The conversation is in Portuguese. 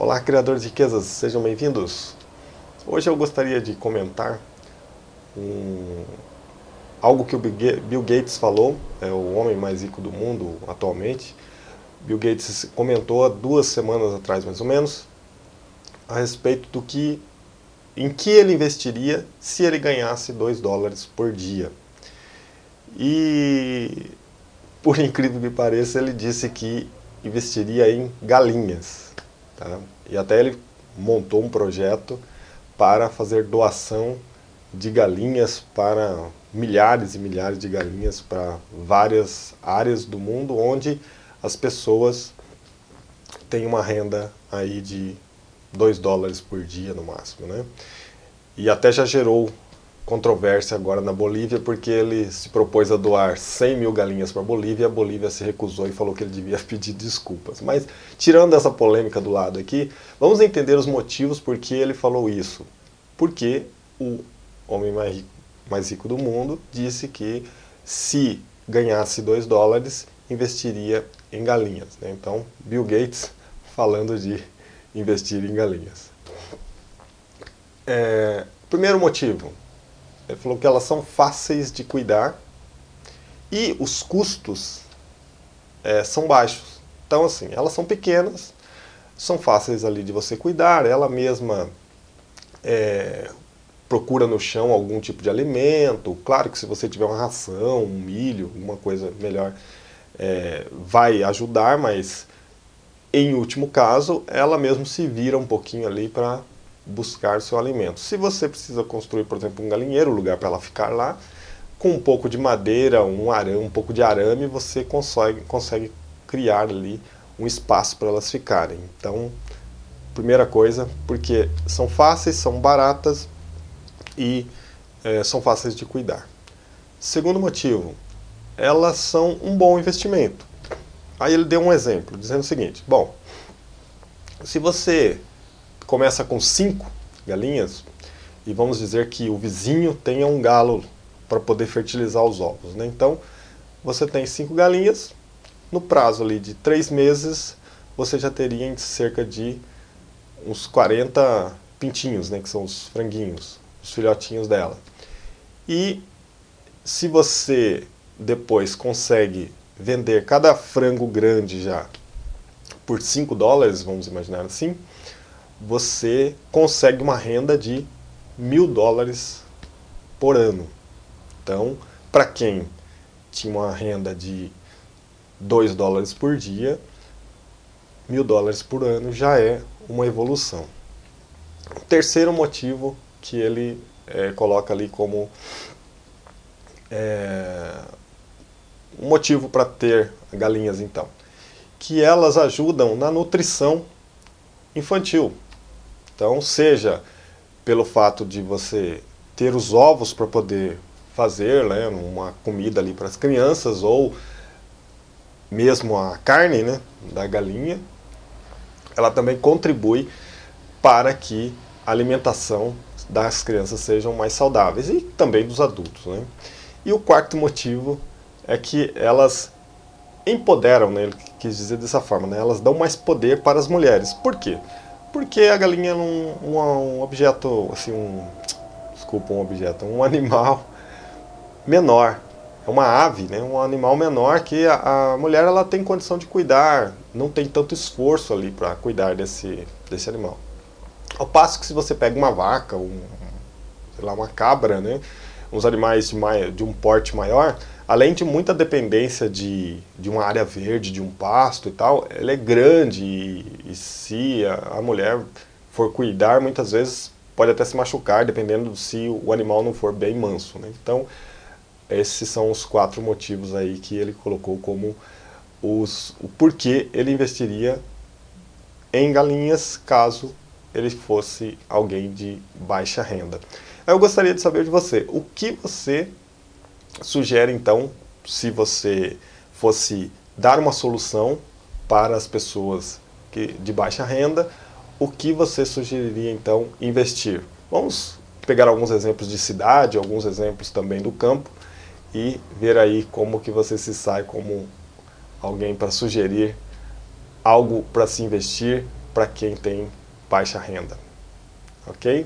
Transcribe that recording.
Olá, criadores de riquezas, sejam bem-vindos. Hoje eu gostaria de comentar um, algo que o Bill Gates falou, é o homem mais rico do mundo atualmente. Bill Gates comentou há duas semanas atrás, mais ou menos, a respeito do que, em que ele investiria se ele ganhasse 2 dólares por dia. E, por incrível que pareça, ele disse que investiria em galinhas. Tá? E até ele montou um projeto para fazer doação de galinhas para milhares e milhares de galinhas para várias áreas do mundo onde as pessoas têm uma renda aí de 2 dólares por dia no máximo, né? E até já gerou controvérsia agora na Bolívia, porque ele se propôs a doar 100 mil galinhas para a Bolívia, a Bolívia se recusou e falou que ele devia pedir desculpas. Mas, tirando essa polêmica do lado aqui, vamos entender os motivos por que ele falou isso. Porque o homem mais rico, mais rico do mundo disse que se ganhasse 2 dólares, investiria em galinhas. Né? Então, Bill Gates falando de investir em galinhas. É, primeiro motivo, ele falou que elas são fáceis de cuidar e os custos é, são baixos. Então, assim, elas são pequenas, são fáceis ali de você cuidar, ela mesma é, procura no chão algum tipo de alimento. Claro que se você tiver uma ração, um milho, alguma coisa melhor, é, vai ajudar, mas em último caso, ela mesmo se vira um pouquinho ali para buscar seu alimento. Se você precisa construir, por exemplo, um galinheiro, um lugar para ela ficar lá, com um pouco de madeira, um arame, um pouco de arame, você consegue, consegue criar ali um espaço para elas ficarem. Então, primeira coisa, porque são fáceis, são baratas e é, são fáceis de cuidar. Segundo motivo, elas são um bom investimento. Aí ele deu um exemplo, dizendo o seguinte, bom, se você começa com cinco galinhas, e vamos dizer que o vizinho tenha um galo para poder fertilizar os ovos. Né? Então, você tem cinco galinhas, no prazo ali de três meses, você já teria cerca de uns 40 pintinhos, né, que são os franguinhos, os filhotinhos dela. E se você depois consegue vender cada frango grande já por 5 dólares, vamos imaginar assim, você consegue uma renda de mil dólares por ano. Então, para quem tinha uma renda de 2 dólares por dia, mil dólares por ano já é uma evolução. O terceiro motivo que ele é, coloca ali como é, um motivo para ter galinhas então, que elas ajudam na nutrição infantil. Então, seja pelo fato de você ter os ovos para poder fazer né, uma comida ali para as crianças, ou mesmo a carne né, da galinha, ela também contribui para que a alimentação das crianças sejam mais saudáveis e também dos adultos. Né? E o quarto motivo é que elas empoderam, né, ele quis dizer dessa forma, né, elas dão mais poder para as mulheres. Por quê? Porque a galinha é um, um, objeto, assim, um, desculpa, um objeto, um animal menor. É uma ave, né? um animal menor que a, a mulher ela tem condição de cuidar, não tem tanto esforço ali para cuidar desse, desse animal. Ao passo que se você pega uma vaca, um, sei lá, uma cabra, né? Uns animais de, de um porte maior, além de muita dependência de, de uma área verde, de um pasto e tal, ela é grande e, e se a, a, mulher for cuidar, muitas vezes pode até se machucar, dependendo se o animal não for bem manso. Né? Então, esses são os quatro motivos aí que ele colocou como os, o porquê ele investiria em galinhas caso ele fosse alguém de baixa renda. Eu gostaria de saber de você, o que você sugere então, se você fosse dar uma solução para as pessoas que, de baixa renda, o que você sugeriria então investir? Vamos pegar alguns exemplos de cidade, alguns exemplos também do campo e ver aí como que você se sai como alguém para sugerir algo para se investir para quem tem baixa renda. Ok?